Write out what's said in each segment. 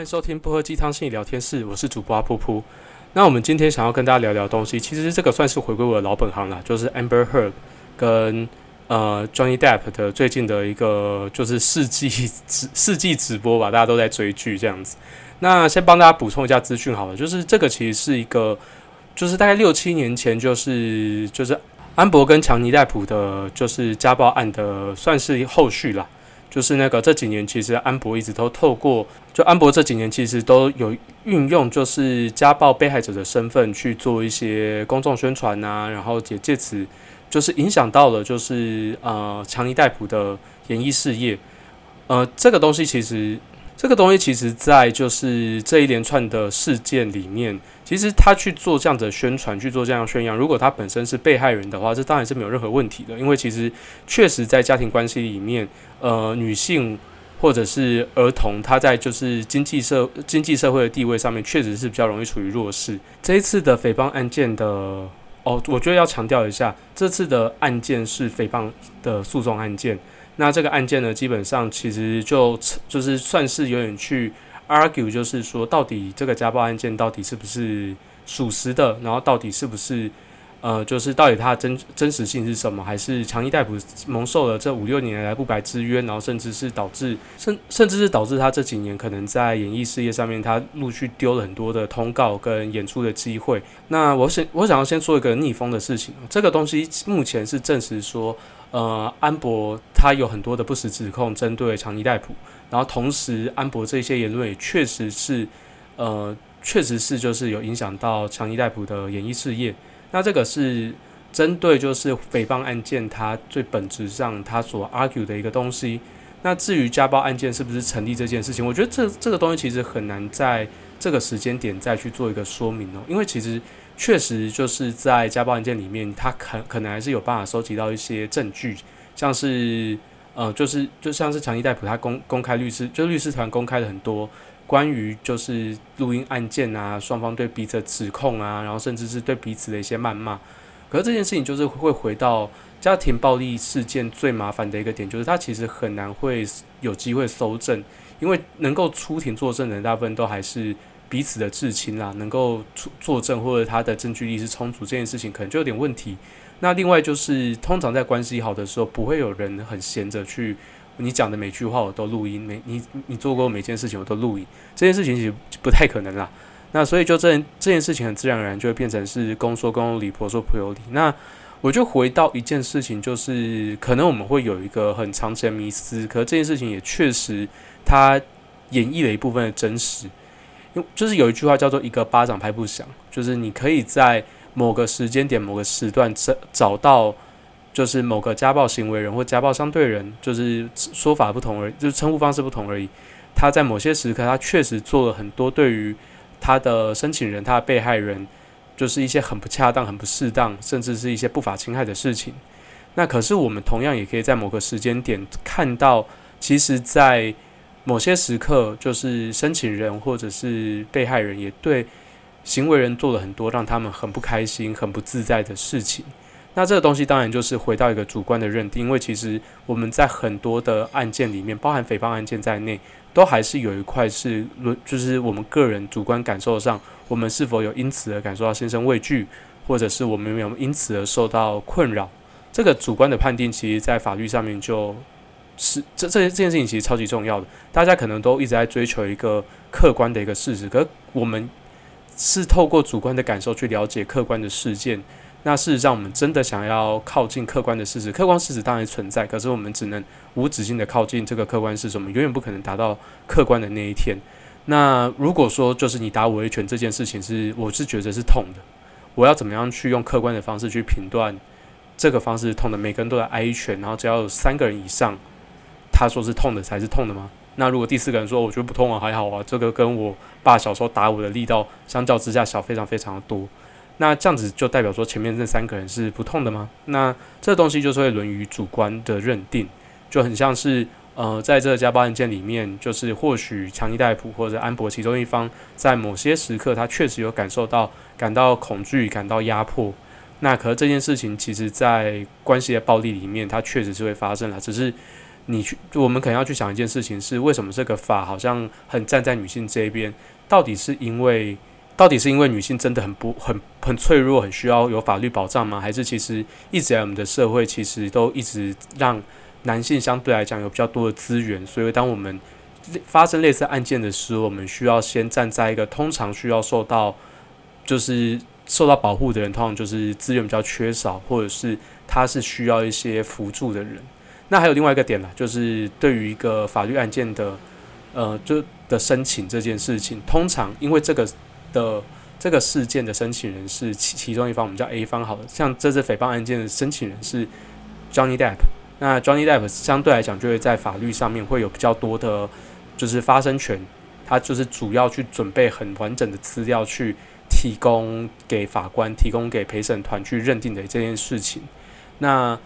欢迎收听不喝鸡汤心理聊天室，我是主播阿噗噗。那我们今天想要跟大家聊聊东西，其实这个算是回归我的老本行了，就是 Amber Heard 跟呃 Johnny Depp 的最近的一个就是世纪直 世纪直播吧，大家都在追剧这样子。那先帮大家补充一下资讯好了，就是这个其实是一个，就是大概六七年前，就是就是安博跟强尼戴普的，就是家暴案的，算是后续啦。就是那个这几年，其实安博一直都透过，就安博这几年其实都有运用，就是家暴被害者的身份去做一些公众宣传呐，然后也借此就是影响到了，就是呃强尼戴普的演艺事业。呃，这个东西其实，这个东西其实在就是这一连串的事件里面。其实他去做这样的宣传，去做这样宣扬，如果他本身是被害人的话，这当然是没有任何问题的。因为其实确实在家庭关系里面，呃，女性或者是儿童，他在就是经济社经济社会的地位上面，确实是比较容易处于弱势。这一次的诽谤案件的哦，我觉得要强调一下，这次的案件是诽谤的诉讼案件。那这个案件呢，基本上其实就就是算是有点去。argue 就是说，到底这个家暴案件到底是不是属实的？然后到底是不是呃，就是到底它真真实性是什么？还是强尼戴普蒙受了这五六年来不白之冤？然后甚至是导致甚甚至是导致他这几年可能在演艺事业上面，他陆续丢了很多的通告跟演出的机会。那我想我想要先说一个逆风的事情，这个东西目前是证实说，呃，安博他有很多的不实指控针对强尼戴普。然后同时，安博这些言论也确实是，呃，确实是就是有影响到强尼戴普的演艺事业。那这个是针对就是诽谤案件，它最本质上它所 argue 的一个东西。那至于家暴案件是不是成立这件事情，我觉得这这个东西其实很难在这个时间点再去做一个说明哦，因为其实确实就是在家暴案件里面，他可可能还是有办法收集到一些证据，像是。呃，就是就像是强尼戴普他公公开律师，就律师团公开了很多关于就是录音案件啊，双方对彼此的指控啊，然后甚至是对彼此的一些谩骂。可是这件事情就是会回到家庭暴力事件最麻烦的一个点，就是他其实很难会有机会搜证，因为能够出庭作证的人大部分都还是彼此的至亲啦，能够出作证或者他的证据力是充足，这件事情可能就有点问题。那另外就是，通常在关系好的时候，不会有人很闲着去你讲的每句话我都录音，每你你做过每件事情我都录音，这件事情其实不太可能啦。那所以就这这件事情很自然而然就会变成是公说公有理，婆说婆有理。那我就回到一件事情，就是可能我们会有一个很长期的迷思，可这件事情也确实它演绎了一部分的真实。因就是有一句话叫做“一个巴掌拍不响”，就是你可以在。某个时间点、某个时段找找到，就是某个家暴行为人或家暴相对人，就是说法不同而已，就是称呼方式不同而已。他在某些时刻，他确实做了很多对于他的申请人、他的被害人，就是一些很不恰当、很不适当，甚至是一些不法侵害的事情。那可是我们同样也可以在某个时间点看到，其实，在某些时刻，就是申请人或者是被害人也对。行为人做了很多让他们很不开心、很不自在的事情。那这个东西当然就是回到一个主观的认定，因为其实我们在很多的案件里面，包含诽谤案件在内，都还是有一块是论，就是我们个人主观感受上，我们是否有因此而感受到心生畏惧，或者是我们有没有因此而受到困扰。这个主观的判定，其实在法律上面就是这这这件事情其实超级重要的。大家可能都一直在追求一个客观的一个事实，可我们。是透过主观的感受去了解客观的事件。那事实上，我们真的想要靠近客观的事实，客观事实当然存在，可是我们只能无止境的靠近这个客观事实，我们永远不可能达到客观的那一天。那如果说就是你打我一拳这件事情是，我是觉得是痛的，我要怎么样去用客观的方式去评断这个方式痛的？每个人都在挨一拳，然后只要有三个人以上，他说是痛的才是痛的吗？那如果第四个人说我觉得不痛啊，还好啊，这个跟我爸小时候打我的力道相较之下小非常非常的多，那这样子就代表说前面这三个人是不痛的吗？那这东西就是会沦于主观的认定，就很像是呃在这个家暴案件里面，就是或许强尼戴普或者安博其中一方在某些时刻他确实有感受到感到恐惧、感到压迫，那可是这件事情其实在关系的暴力里面，它确实是会发生了，只是。你去，我们可能要去想一件事情是，为什么这个法好像很站在女性这一边？到底是因为，到底是因为女性真的很不很很脆弱，很需要有法律保障吗？还是其实一直在我们的社会其实都一直让男性相对来讲有比较多的资源，所以当我们发生类似案件的时候，我们需要先站在一个通常需要受到就是受到保护的人，通常就是资源比较缺少，或者是他是需要一些辅助的人。那还有另外一个点呢，就是对于一个法律案件的呃就。的申请这件事情，通常因为这个的这个事件的申请人是其其中一方，我们叫 A 方好。像这次诽谤案件的申请人是 Johnny Depp，那 Johnny Depp 相对来讲就会在法律上面会有比较多的，就是发声权。他就是主要去准备很完整的资料去提供给法官、提供给陪审团去认定的这件事情。那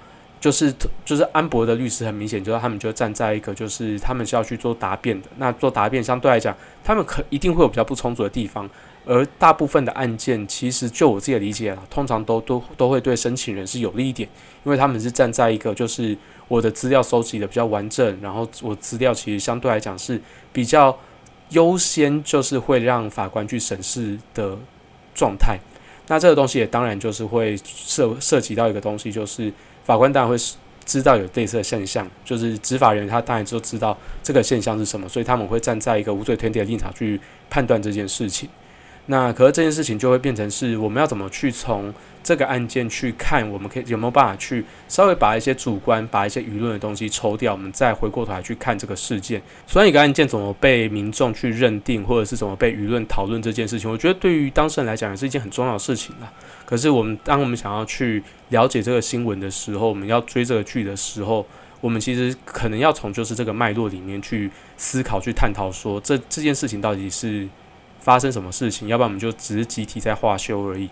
就是就是安博的律师很明显，就是他们就站在一个就是他们是要去做答辩的。那做答辩相对来讲，他们可一定会有比较不充足的地方。而大部分的案件，其实就我自己的理解啦，通常都都都会对申请人是有利一点，因为他们是站在一个就是我的资料收集的比较完整，然后我资料其实相对来讲是比较优先，就是会让法官去审视的状态。那这个东西也当然就是会涉涉及到一个东西，就是。法官当然会知道有类似的现象，就是执法人员他当然就知道这个现象是什么，所以他们会站在一个无罪推定的立场去判断这件事情。那可是这件事情就会变成是我们要怎么去从这个案件去看，我们可以有没有办法去稍微把一些主观、把一些舆论的东西抽掉，我们再回过头来去看这个事件。虽然一个案件怎么被民众去认定，或者是怎么被舆论讨论这件事情，我觉得对于当事人来讲也是一件很重要的事情啦。可是我们当我们想要去了解这个新闻的时候，我们要追这个剧的时候，我们其实可能要从就是这个脉络里面去思考、去探讨，说这这件事情到底是。发生什么事情？要不然我们就只是集体在化修而已。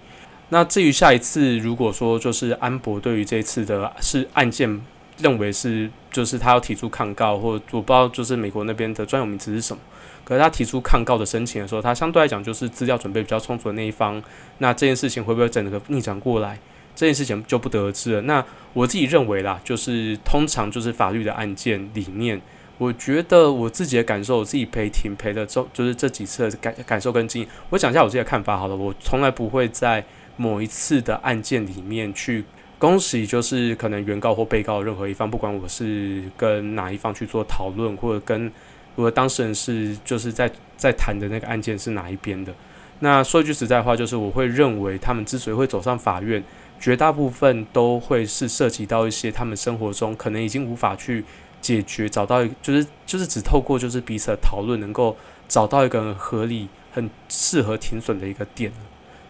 那至于下一次，如果说就是安博对于这次的是案件，认为是就是他要提出抗告，或我不知道就是美国那边的专有名词是什么。可是他提出抗告的申请的时候，他相对来讲就是资料准备比较充足的那一方。那这件事情会不会整个逆转过来？这件事情就不得而知了。那我自己认为啦，就是通常就是法律的案件里面。我觉得我自己的感受，我自己陪庭陪的这就是这几次的感感受跟经验。我讲一下我自己的看法好了。我从来不会在某一次的案件里面去恭喜，就是可能原告或被告任何一方，不管我是跟哪一方去做讨论，或者跟我的当事人是就是在在谈的那个案件是哪一边的。那说句实在话，就是我会认为他们之所以会走上法院，绝大部分都会是涉及到一些他们生活中可能已经无法去。解决找到一就是就是只透过就是彼此的讨论能够找到一个很合理很适合停损的一个点，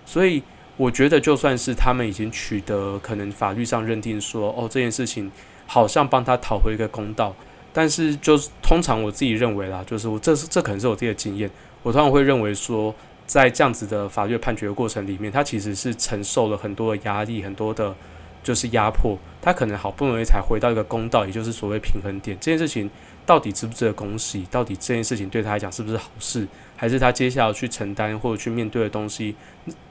所以我觉得就算是他们已经取得可能法律上认定说哦这件事情好像帮他讨回一个公道，但是就是通常我自己认为啦，就是我这是这可能是我自己的经验，我通常会认为说在这样子的法律判决的过程里面，他其实是承受了很多的压力，很多的。就是压迫他，可能好不容易才回到一个公道，也就是所谓平衡点。这件事情到底值不值得恭喜？到底这件事情对他来讲是不是好事？还是他接下来去承担或者去面对的东西？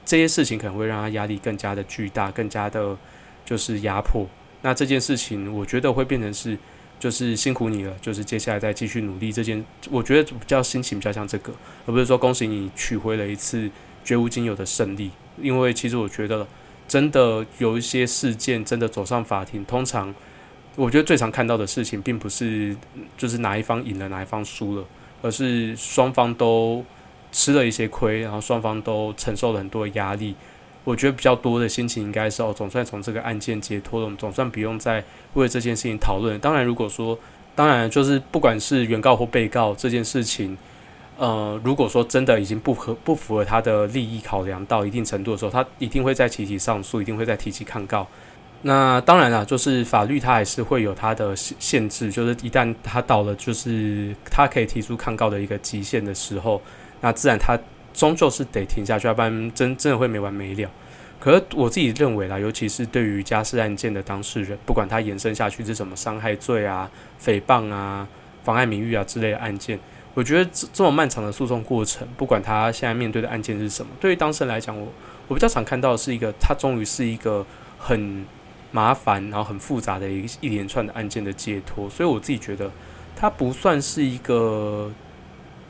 这些事情可能会让他压力更加的巨大，更加的，就是压迫。那这件事情，我觉得会变成是，就是辛苦你了，就是接下来再继续努力。这件我觉得比较心情比较像这个，而不是说恭喜你取回了一次绝无仅有的胜利。因为其实我觉得。真的有一些事件真的走上法庭，通常我觉得最常看到的事情，并不是就是哪一方赢了，哪一方输了，而是双方都吃了一些亏，然后双方都承受了很多压力。我觉得比较多的心情应该是哦，总算从这个案件解脱了，总算不用再为这件事情讨论。当然，如果说当然就是不管是原告或被告这件事情。呃，如果说真的已经不合不符合他的利益考量到一定程度的时候，他一定会再提起上诉，一定会再提起抗告。那当然了，就是法律它还是会有它的限制，就是一旦他到了就是他可以提出抗告的一个极限的时候，那自然他终究是得停下去，要不然真真的会没完没了。可是我自己认为啦，尤其是对于家事案件的当事人，不管他延伸下去是什么伤害罪啊、诽谤啊、妨碍名誉啊之类的案件。我觉得这这么漫长的诉讼过程，不管他现在面对的案件是什么，对于当事人来讲，我我比较常看到是一个，他终于是一个很麻烦，然后很复杂的一一连串的案件的解脱。所以我自己觉得，他不算是一个，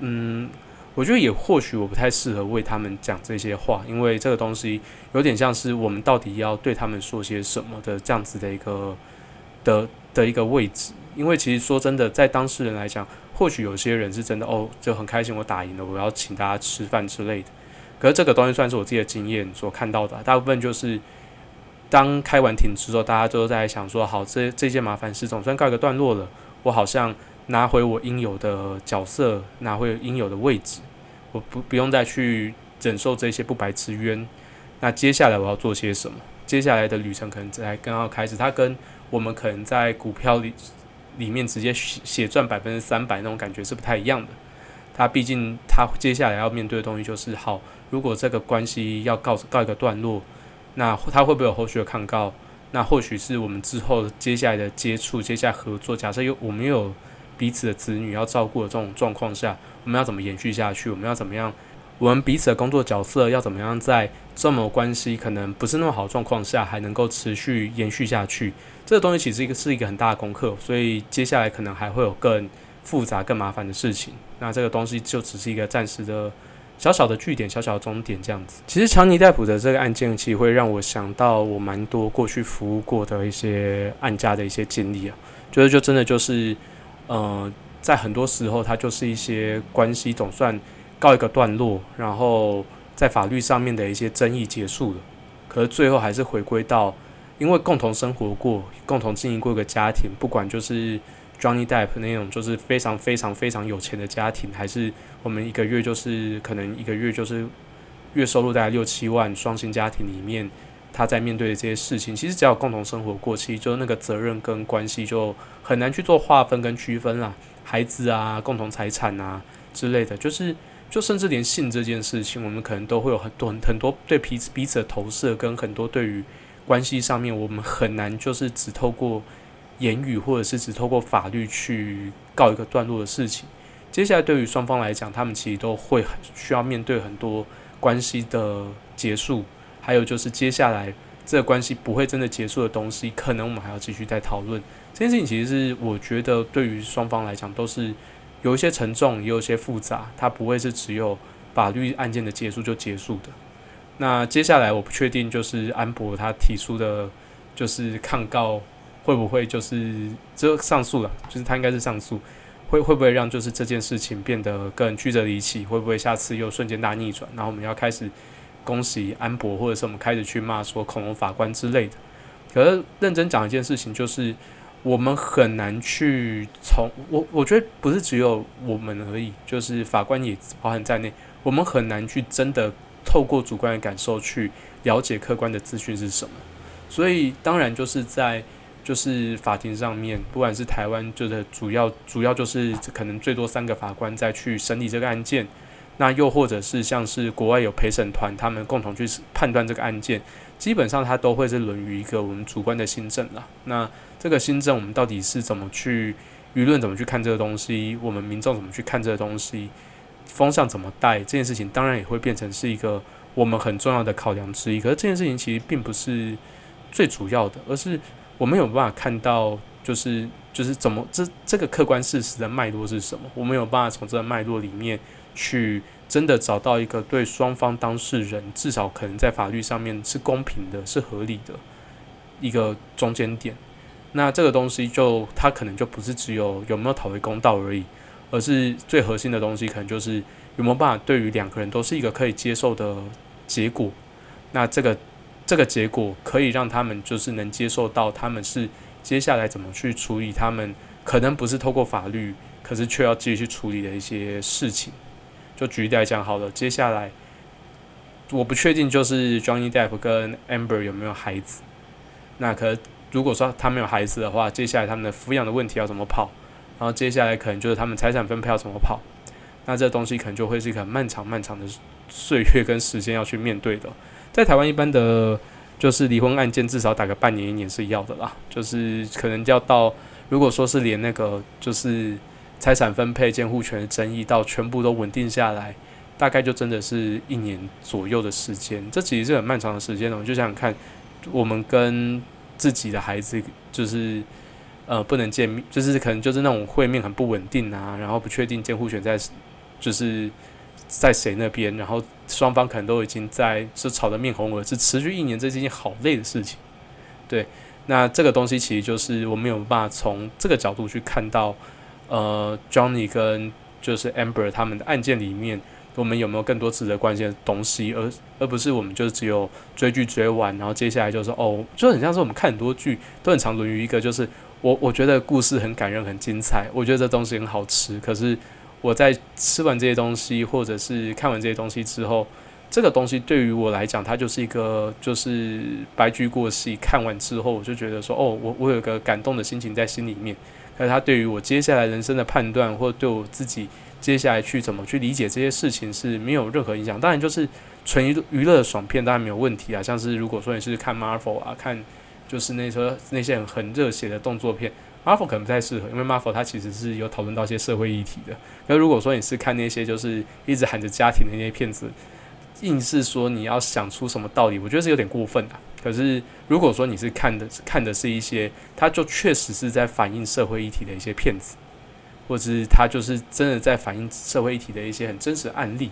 嗯，我觉得也或许我不太适合为他们讲这些话，因为这个东西有点像是我们到底要对他们说些什么的这样子的一个的的一个位置。因为其实说真的，在当事人来讲，或许有些人是真的哦，就很开心我打赢了，我要请大家吃饭之类的。可是这个东西算是我自己的经验所看到的，大部分就是当开完庭之后，大家都在想说，好，这这件麻烦事总算告一个段落了，我好像拿回我应有的角色，拿回应有的位置，我不不用再去忍受这些不白之冤。那接下来我要做些什么？接下来的旅程可能才刚要开始，它跟我们可能在股票里。里面直接写写赚百分之三百那种感觉是不太一样的。他毕竟他接下来要面对的东西就是好，如果这个关系要告告一个段落，那他会不会有后续的抗告？那或许是我们之后接下来的接触、接下来合作。假设有我们有彼此的子女要照顾的这种状况下，我们要怎么延续下去？我们要怎么样？我们彼此的工作角色要怎么样在这么关系可能不是那么好状况下，还能够持续延续下去？这个东西其实一个是一个很大的功课，所以接下来可能还会有更复杂、更麻烦的事情。那这个东西就只是一个暂时的小小的据点、小小的终点这样子。其实强尼戴普的这个案件，其实会让我想到我蛮多过去服务过的一些案家的一些经历啊，觉得就真的就是，呃，在很多时候，它就是一些关系总算告一个段落，然后在法律上面的一些争议结束了，可是最后还是回归到。因为共同生活过，共同经营过一个家庭，不管就是 Johnny Depp 那种就是非常非常非常有钱的家庭，还是我们一个月就是可能一个月就是月收入大概六七万双薪家庭里面，他在面对的这些事情，其实只要共同生活过，其实就那个责任跟关系就很难去做划分跟区分啦。孩子啊，共同财产啊之类的，就是就甚至连性这件事情，我们可能都会有很多很多对彼此彼此的投射，跟很多对于。关系上面，我们很难就是只透过言语，或者是只透过法律去告一个段落的事情。接下来对于双方来讲，他们其实都会需要面对很多关系的结束，还有就是接下来这个关系不会真的结束的东西，可能我们还要继续再讨论。这件事情其实是我觉得对于双方来讲都是有一些沉重，也有些复杂，它不会是只有法律案件的结束就结束的。那接下来我不确定，就是安博他提出的，就是抗告会不会就是这上诉了？就是他应该是上诉，会会不会让就是这件事情变得更曲折离奇？会不会下次又瞬间大逆转？然后我们要开始恭喜安博，或者是我们开始去骂说恐龙法官之类的？可是认真讲一件事情，就是我们很难去从我我觉得不是只有我们而已，就是法官也包含在内，我们很难去真的。透过主观的感受去了解客观的资讯是什么，所以当然就是在就是法庭上面，不管是台湾就是主要主要就是可能最多三个法官再去审理这个案件，那又或者是像是国外有陪审团，他们共同去判断这个案件，基本上它都会是沦于一个我们主观的新政了。那这个新政我们到底是怎么去舆论怎么去看这个东西，我们民众怎么去看这个东西？风向怎么带这件事情，当然也会变成是一个我们很重要的考量之一。可是这件事情其实并不是最主要的，而是我们有办法看到，就是就是怎么这这个客观事实的脉络是什么？我们有办法从这个脉络里面去真的找到一个对双方当事人至少可能在法律上面是公平的、是合理的一个中间点。那这个东西就它可能就不是只有有没有讨回公道而已。而是最核心的东西，可能就是有没有办法对于两个人都是一个可以接受的结果。那这个这个结果可以让他们就是能接受到，他们是接下来怎么去处理他们可能不是透过法律，可是却要继续去处理的一些事情。就举例来讲好了，接下来我不确定就是 Johnny Depp 跟 Amber 有没有孩子。那可如果说他没有孩子的话，接下来他们的抚养的问题要怎么跑？然后接下来可能就是他们财产分配要怎么跑，那这东西可能就会是一个很漫长漫长的岁月跟时间要去面对的。在台湾一般的，就是离婚案件至少打个半年一年是要的啦，就是可能要到如果说是连那个就是财产分配监护权的争议到全部都稳定下来，大概就真的是一年左右的时间。这其实是很漫长的时间哦。就想想看，我们跟自己的孩子就是呃不能见面，就是可能就是那种会面很不稳定啊，然后不确定监护权在就是在谁那边，然后双方可能都已经在是吵得面红耳赤，持续一年，这是一件好累的事情。对，那这个东西其实就是我没有办法从这个角度去看到，呃，Johnny 跟就是 Amber 他们的案件里面。我们有没有更多值得关心的东西，而而不是我们就只有追剧追完，然后接下来就是哦，就很像是我们看很多剧都很常沦于一个，就是我我觉得故事很感人很精彩，我觉得这东西很好吃，可是我在吃完这些东西或者是看完这些东西之后，这个东西对于我来讲，它就是一个就是白驹过隙，看完之后我就觉得说哦，我我有个感动的心情在心里面，可是它对于我接下来人生的判断或对我自己。接下来去怎么去理解这些事情是没有任何影响。当然，就是纯娱娱乐爽片当然没有问题啊。像是如果说你是看 Marvel 啊，看就是那些那些很很热血的动作片，Marvel 可能不太适合，因为 Marvel 它其实是有讨论到一些社会议题的。那如果说你是看那些就是一直喊着家庭的那些片子，硬是说你要想出什么道理，我觉得是有点过分的。可是如果说你是看的看的是一些，它就确实是在反映社会议题的一些片子。或者是他就是真的在反映社会议题的一些很真实的案例，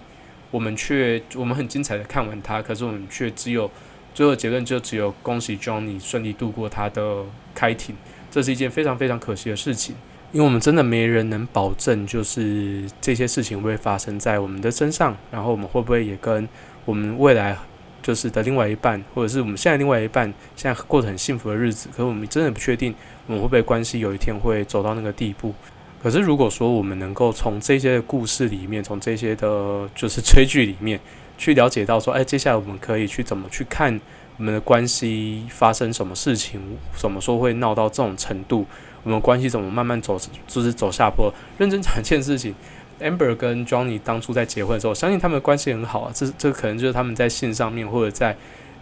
我们却我们很精彩的看完它，可是我们却只有最后结论就只有恭喜 Johnny 顺利度过他的开庭，这是一件非常非常可惜的事情，因为我们真的没人能保证就是这些事情会发生在我们的身上，然后我们会不会也跟我们未来就是的另外一半，或者是我们现在另外一半现在过得很幸福的日子，可是我们真的不确定我们会不会关系有一天会走到那个地步。可是，如果说我们能够从这些故事里面，从这些的，就是追剧里面去了解到说，哎，接下来我们可以去怎么去看我们的关系发生什么事情，怎么说会闹到这种程度，我们关系怎么慢慢走，就是走下坡。认真讲 一件事情，Amber 跟 Johnny 当初在结婚的时候，相信他们的关系很好啊。这这可能就是他们在性上面或者在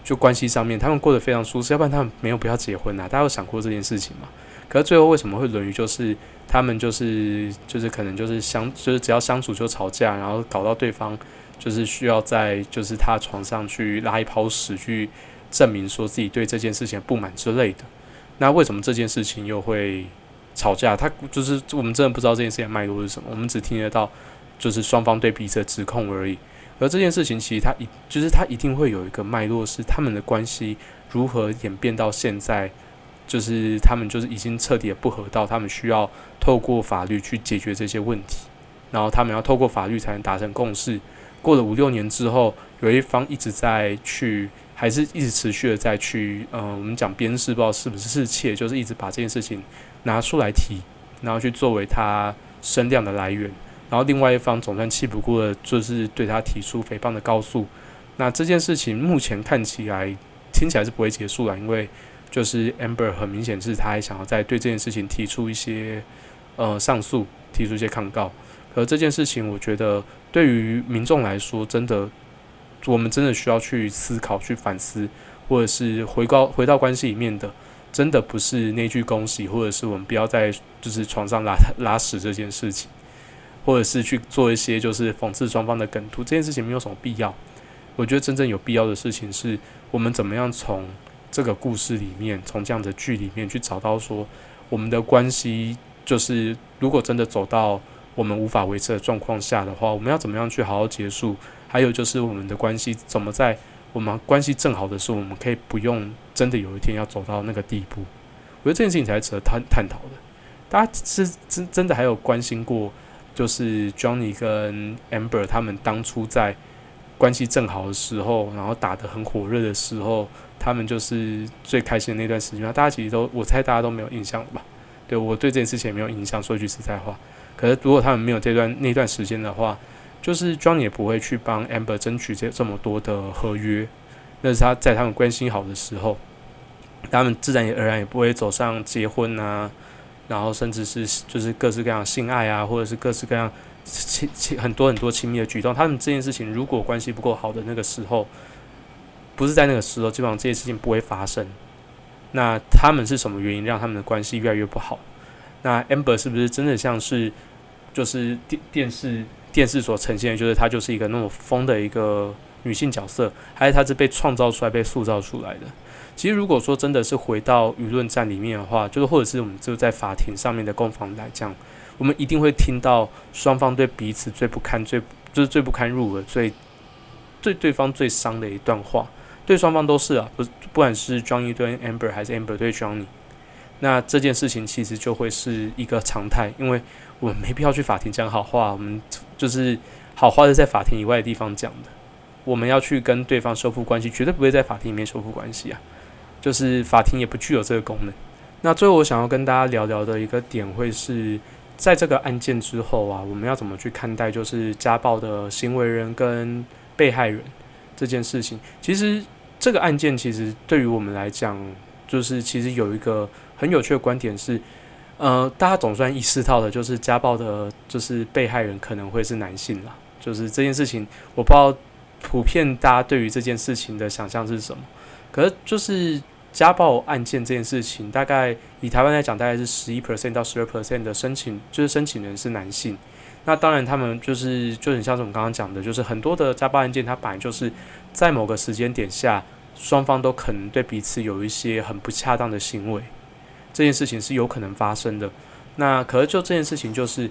就关系上面，他们过得非常舒适，要不然他们没有必要结婚啊。大家有想过这件事情吗？可是最后为什么会沦于就是他们就是就是可能就是相就是只要相处就吵架，然后搞到对方就是需要在就是他床上去拉一泡屎去证明说自己对这件事情不满之类的。那为什么这件事情又会吵架？他就是我们真的不知道这件事情脉络是什么，我们只听得到就是双方对彼此的指控而已。而这件事情其实他一就是他一定会有一个脉络，是他们的关系如何演变到现在。就是他们就是已经彻底的不合到，他们需要透过法律去解决这些问题，然后他们要透过法律才能达成共识。过了五六年之后，有一方一直在去，还是一直持续的在去，嗯，我们讲鞭尸，不知道是不是是妾，就是一直把这件事情拿出来提，然后去作为他声量的来源。然后另外一方总算气不过了，就是对他提出诽谤的告诉。那这件事情目前看起来听起来是不会结束了，因为。就是 Amber 很明显是他还想要在对这件事情提出一些呃上诉，提出一些抗告。可这件事情，我觉得对于民众来说，真的我们真的需要去思考、去反思，或者是回高回到关系里面的，真的不是那句恭喜，或者是我们不要在就是床上拉 拉屎这件事情，或者是去做一些就是讽刺双方的梗图，这件事情没有什么必要。我觉得真正有必要的事情是我们怎么样从。这个故事里面，从这样的剧里面去找到说，我们的关系就是，如果真的走到我们无法维持的状况下的话，我们要怎么样去好好结束？还有就是我们的关系怎么在我们关系正好的时候，我们可以不用真的有一天要走到那个地步？我觉得这件事情才值得探探讨的。大家是真真的还有关心过，就是 Johnny 跟 Amber 他们当初在关系正好的时候，然后打得很火热的时候。他们就是最开心的那段时间，大家其实都，我猜大家都没有印象了吧？对我对这件事情也没有印象。说句实在话，可是如果他们没有这段那段时间的话，就是 John 也不会去帮 Amber 争取这这么多的合约。那是他在他们关系好的时候，他们自然而然也不会走上结婚啊，然后甚至是就是各式各样性爱啊，或者是各式各样亲亲很多很多亲密的举动。他们这件事情如果关系不够好的那个时候。不是在那个时候，基本上这些事情不会发生。那他们是什么原因让他们的关系越来越不好？那 Amber 是不是真的像是就是电电视电视所呈现的，就是她就是一个那么疯的一个女性角色，还是她是被创造出来、被塑造出来的？其实如果说真的是回到舆论战里面的话，就是或者是我们就在法庭上面的攻防来讲，我们一定会听到双方对彼此最不堪、最就是最不堪入耳、最对对方最伤的一段话，对双方都是啊，不不管是 Johnny 对 Amber 还是 Amber 对 Johnny，那这件事情其实就会是一个常态，因为我们没必要去法庭讲好话，我们就是好话是在法庭以外的地方讲的，我们要去跟对方修复关系，绝对不会在法庭里面修复关系啊。就是法庭也不具有这个功能。那最后我想要跟大家聊聊的一个点，会是在这个案件之后啊，我们要怎么去看待就是家暴的行为人跟被害人这件事情？其实这个案件其实对于我们来讲，就是其实有一个很有趣的观点是，呃，大家总算意识到的，就是家暴的，就是被害人可能会是男性啦。就是这件事情，我不知道普遍大家对于这件事情的想象是什么。可是，就是家暴案件这件事情，大概以台湾来讲，大概是十一 percent 到十二 percent 的申请，就是申请人是男性。那当然，他们就是就很像是我们刚刚讲的，就是很多的家暴案件，它本来就是在某个时间点下，双方都可能对彼此有一些很不恰当的行为，这件事情是有可能发生的。那可是就这件事情，就是。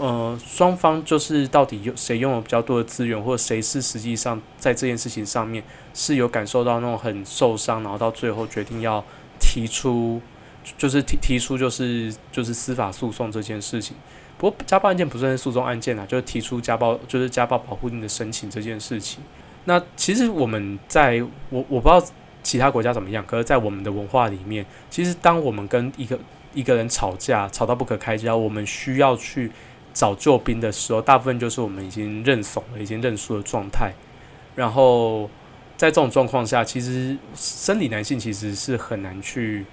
呃，双方就是到底有谁拥有比较多的资源，或者谁是实际上在这件事情上面是有感受到那种很受伤，然后到最后决定要提出，就是提提出就是就是司法诉讼这件事情。不过家暴案件不算是诉讼案件啊，就是提出家暴就是家暴保护令的申请这件事情。那其实我们在我我不知道其他国家怎么样，可是在我们的文化里面，其实当我们跟一个一个人吵架吵到不可开交，我们需要去。找救兵的时候，大部分就是我们已经认怂了、已经认输的状态。然后在这种状况下，其实生理男性其实是很难去，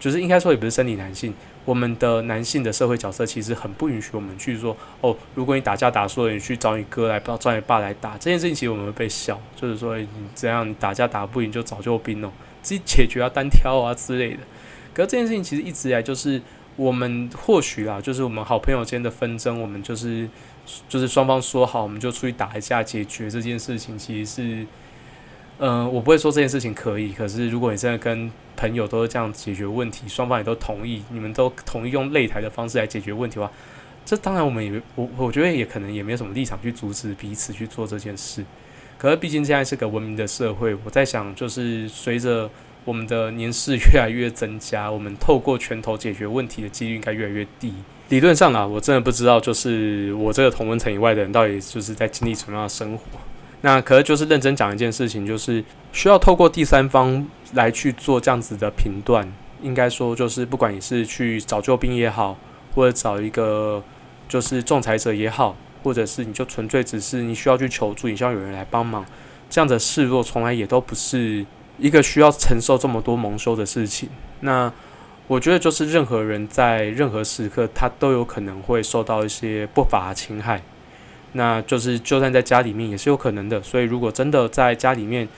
就是应该说也不是生理男性，我们的男性的社会角色其实很不允许我们去说哦，如果你打架打输了，你去找你哥来，不要找你爸来打这件事情，其实我们会被笑，就是说你怎样打架打不赢就找救兵哦，自己解决啊，单挑啊之类的。可是这件事情其实一直以来就是。我们或许啊，就是我们好朋友间的纷争，我们就是就是双方说好，我们就出去打一架解决这件事情。其实是，嗯，我不会说这件事情可以。可是如果你真的跟朋友都是这样解决问题，双方也都同意，你们都同意用擂台的方式来解决问题的话，这当然我们也我我觉得也可能也没有什么立场去阻止彼此去做这件事。可是毕竟现在是个文明的社会，我在想，就是随着。我们的年事越来越增加，我们透过拳头解决问题的几率应该越来越低。理论上啊，我真的不知道，就是我这个同温层以外的人到底就是在经历什么样的生活。那可是就是认真讲一件事情，就是需要透过第三方来去做这样子的评断。应该说，就是不管你是去找救兵也好，或者找一个就是仲裁者也好，或者是你就纯粹只是你需要去求助，你需要有人来帮忙，这样的示弱从来也都不是。一个需要承受这么多蒙羞的事情，那我觉得就是任何人在任何时刻，他都有可能会受到一些不法侵害，那就是就算在家里面也是有可能的。所以如果真的在家里面，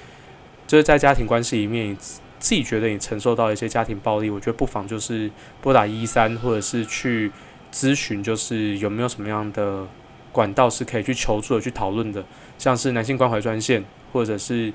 就是在家庭关系里面，自己觉得你承受到一些家庭暴力，我觉得不妨就是拨打一三，或者是去咨询，就是有没有什么样的管道是可以去求助的、去讨论的，像是男性关怀专线，或者是。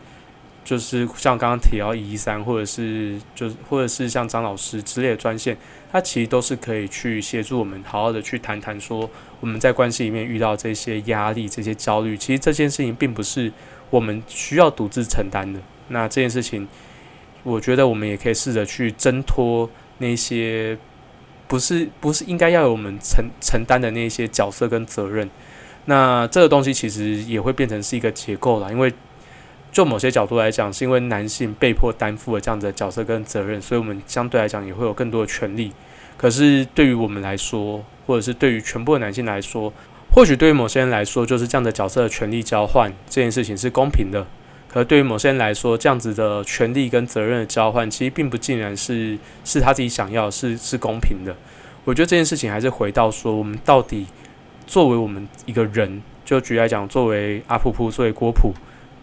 就是像刚刚提到一一三，或者是就是或者是像张老师之类的专线，它其实都是可以去协助我们好好的去谈谈，说我们在关系里面遇到这些压力、这些焦虑，其实这件事情并不是我们需要独自承担的。那这件事情，我觉得我们也可以试着去挣脱那些不是不是应该要有我们承承担的那些角色跟责任。那这个东西其实也会变成是一个结构了，因为。就某些角度来讲，是因为男性被迫担负了这样的角色跟责任，所以我们相对来讲也会有更多的权利。可是对于我们来说，或者是对于全部的男性来说，或许对于某些人来说，就是这样的角色的权利交换这件事情是公平的。可对于某些人来说，这样子的权利跟责任的交换，其实并不尽然是是他自己想要，是是公平的。我觉得这件事情还是回到说，我们到底作为我们一个人，就举例来讲，作为阿普普，作为郭普。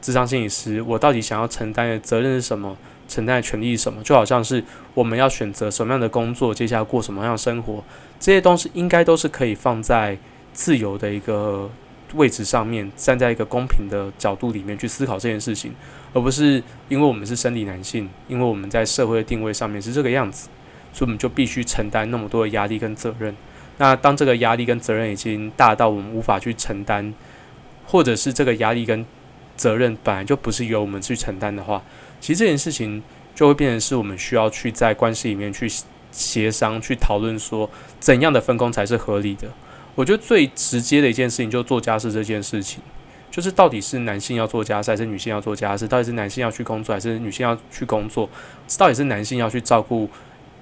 智商心理师，我到底想要承担的责任是什么？承担的权利是什么？就好像是我们要选择什么样的工作，接下来过什么样的生活，这些东西应该都是可以放在自由的一个位置上面，站在一个公平的角度里面去思考这件事情，而不是因为我们是生理男性，因为我们在社会的定位上面是这个样子，所以我们就必须承担那么多的压力跟责任。那当这个压力跟责任已经大到我们无法去承担，或者是这个压力跟责任本来就不是由我们去承担的话，其实这件事情就会变成是我们需要去在关系里面去协商、去讨论说怎样的分工才是合理的。我觉得最直接的一件事情，就做家事这件事情，就是到底是男性要做家事，还是女性要做家事？到底是男性要去工作，还是女性要去工作？到底是男性要去照顾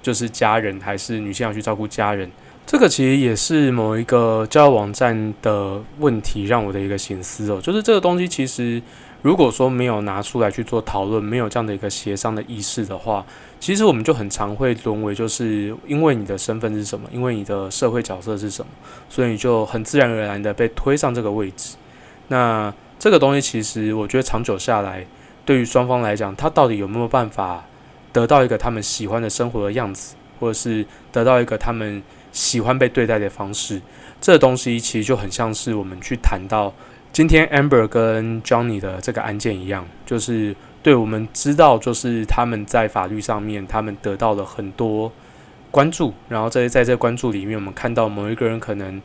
就是家人，还是女性要去照顾家人？这个其实也是某一个交友网站的问题，让我的一个心思哦，就是这个东西其实。如果说没有拿出来去做讨论，没有这样的一个协商的意识的话，其实我们就很常会沦为，就是因为你的身份是什么，因为你的社会角色是什么，所以你就很自然而然的被推上这个位置。那这个东西其实我觉得长久下来，对于双方来讲，他到底有没有办法得到一个他们喜欢的生活的样子，或者是得到一个他们喜欢被对待的方式，这东西其实就很像是我们去谈到。今天 Amber 跟 Johnny 的这个案件一样，就是对我们知道，就是他们在法律上面，他们得到了很多关注，然后在在这关注里面，我们看到某一个人可能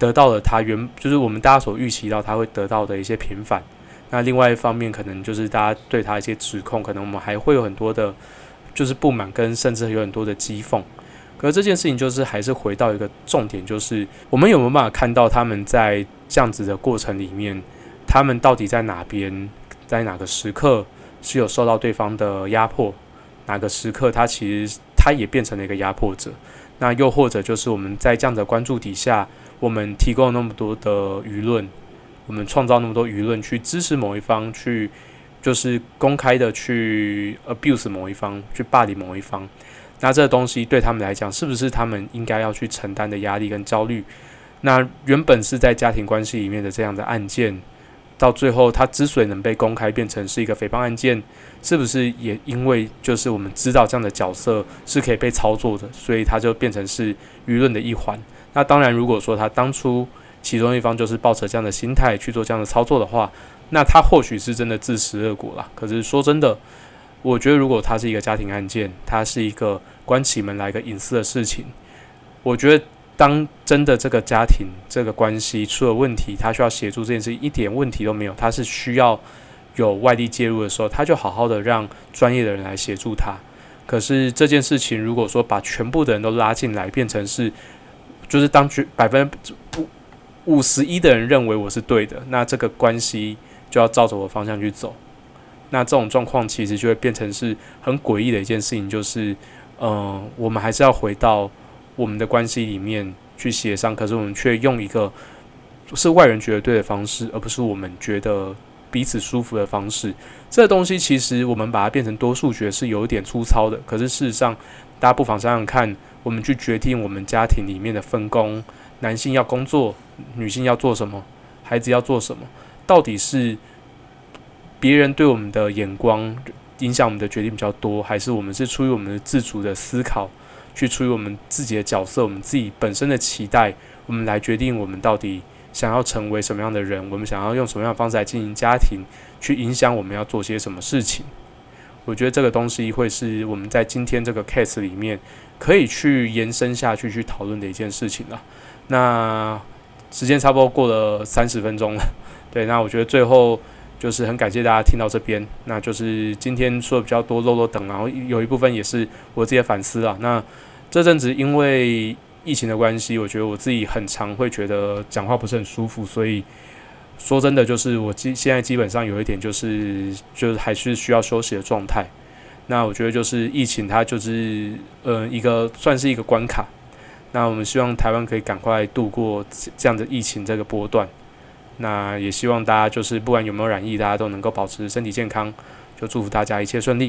得到了他原就是我们大家所预期到他会得到的一些平反。那另外一方面，可能就是大家对他一些指控，可能我们还会有很多的，就是不满跟甚至有很多的讥讽。可这件事情就是还是回到一个重点，就是我们有没有办法看到他们在这样子的过程里面，他们到底在哪边，在哪个时刻是有受到对方的压迫，哪个时刻他其实他也变成了一个压迫者。那又或者就是我们在这样的关注底下，我们提供那么多的舆论，我们创造那么多舆论去支持某一方，去就是公开的去 abuse 某一方，去霸凌某一方。那这个东西对他们来讲，是不是他们应该要去承担的压力跟焦虑？那原本是在家庭关系里面的这样的案件，到最后他之所以能被公开变成是一个诽谤案件，是不是也因为就是我们知道这样的角色是可以被操作的，所以他就变成是舆论的一环？那当然，如果说他当初其中一方就是抱着这样的心态去做这样的操作的话，那他或许是真的自食恶果了。可是说真的。我觉得，如果他是一个家庭案件，他是一个关起门来一个隐私的事情，我觉得，当真的这个家庭这个关系出了问题，他需要协助这件事，一点问题都没有，他是需要有外力介入的时候，他就好好的让专业的人来协助他。可是这件事情，如果说把全部的人都拉进来，变成是，就是当绝百分五五十一的人认为我是对的，那这个关系就要照着我方向去走。那这种状况其实就会变成是很诡异的一件事情，就是，呃，我们还是要回到我们的关系里面去协商，可是我们却用一个是外人觉得对的方式，而不是我们觉得彼此舒服的方式。这东西其实我们把它变成多数决是有一点粗糙的，可是事实上，大家不妨想想看，我们去决定我们家庭里面的分工，男性要工作，女性要做什么，孩子要做什么，到底是？别人对我们的眼光影响我们的决定比较多，还是我们是出于我们的自主的思考，去出于我们自己的角色，我们自己本身的期待，我们来决定我们到底想要成为什么样的人，我们想要用什么样的方式来经营家庭，去影响我们要做些什么事情。我觉得这个东西会是我们在今天这个 case 里面可以去延伸下去去讨论的一件事情了。那时间差不多过了三十分钟了，对，那我觉得最后。就是很感谢大家听到这边，那就是今天说的比较多漏漏等，然后有一部分也是我自己的反思啊。那这阵子因为疫情的关系，我觉得我自己很常会觉得讲话不是很舒服，所以说真的就是我基现在基本上有一点就是就是还是需要休息的状态。那我觉得就是疫情它就是呃一个算是一个关卡，那我们希望台湾可以赶快度过这样的疫情这个波段。那也希望大家就是不管有没有染疫，大家都能够保持身体健康，就祝福大家一切顺利。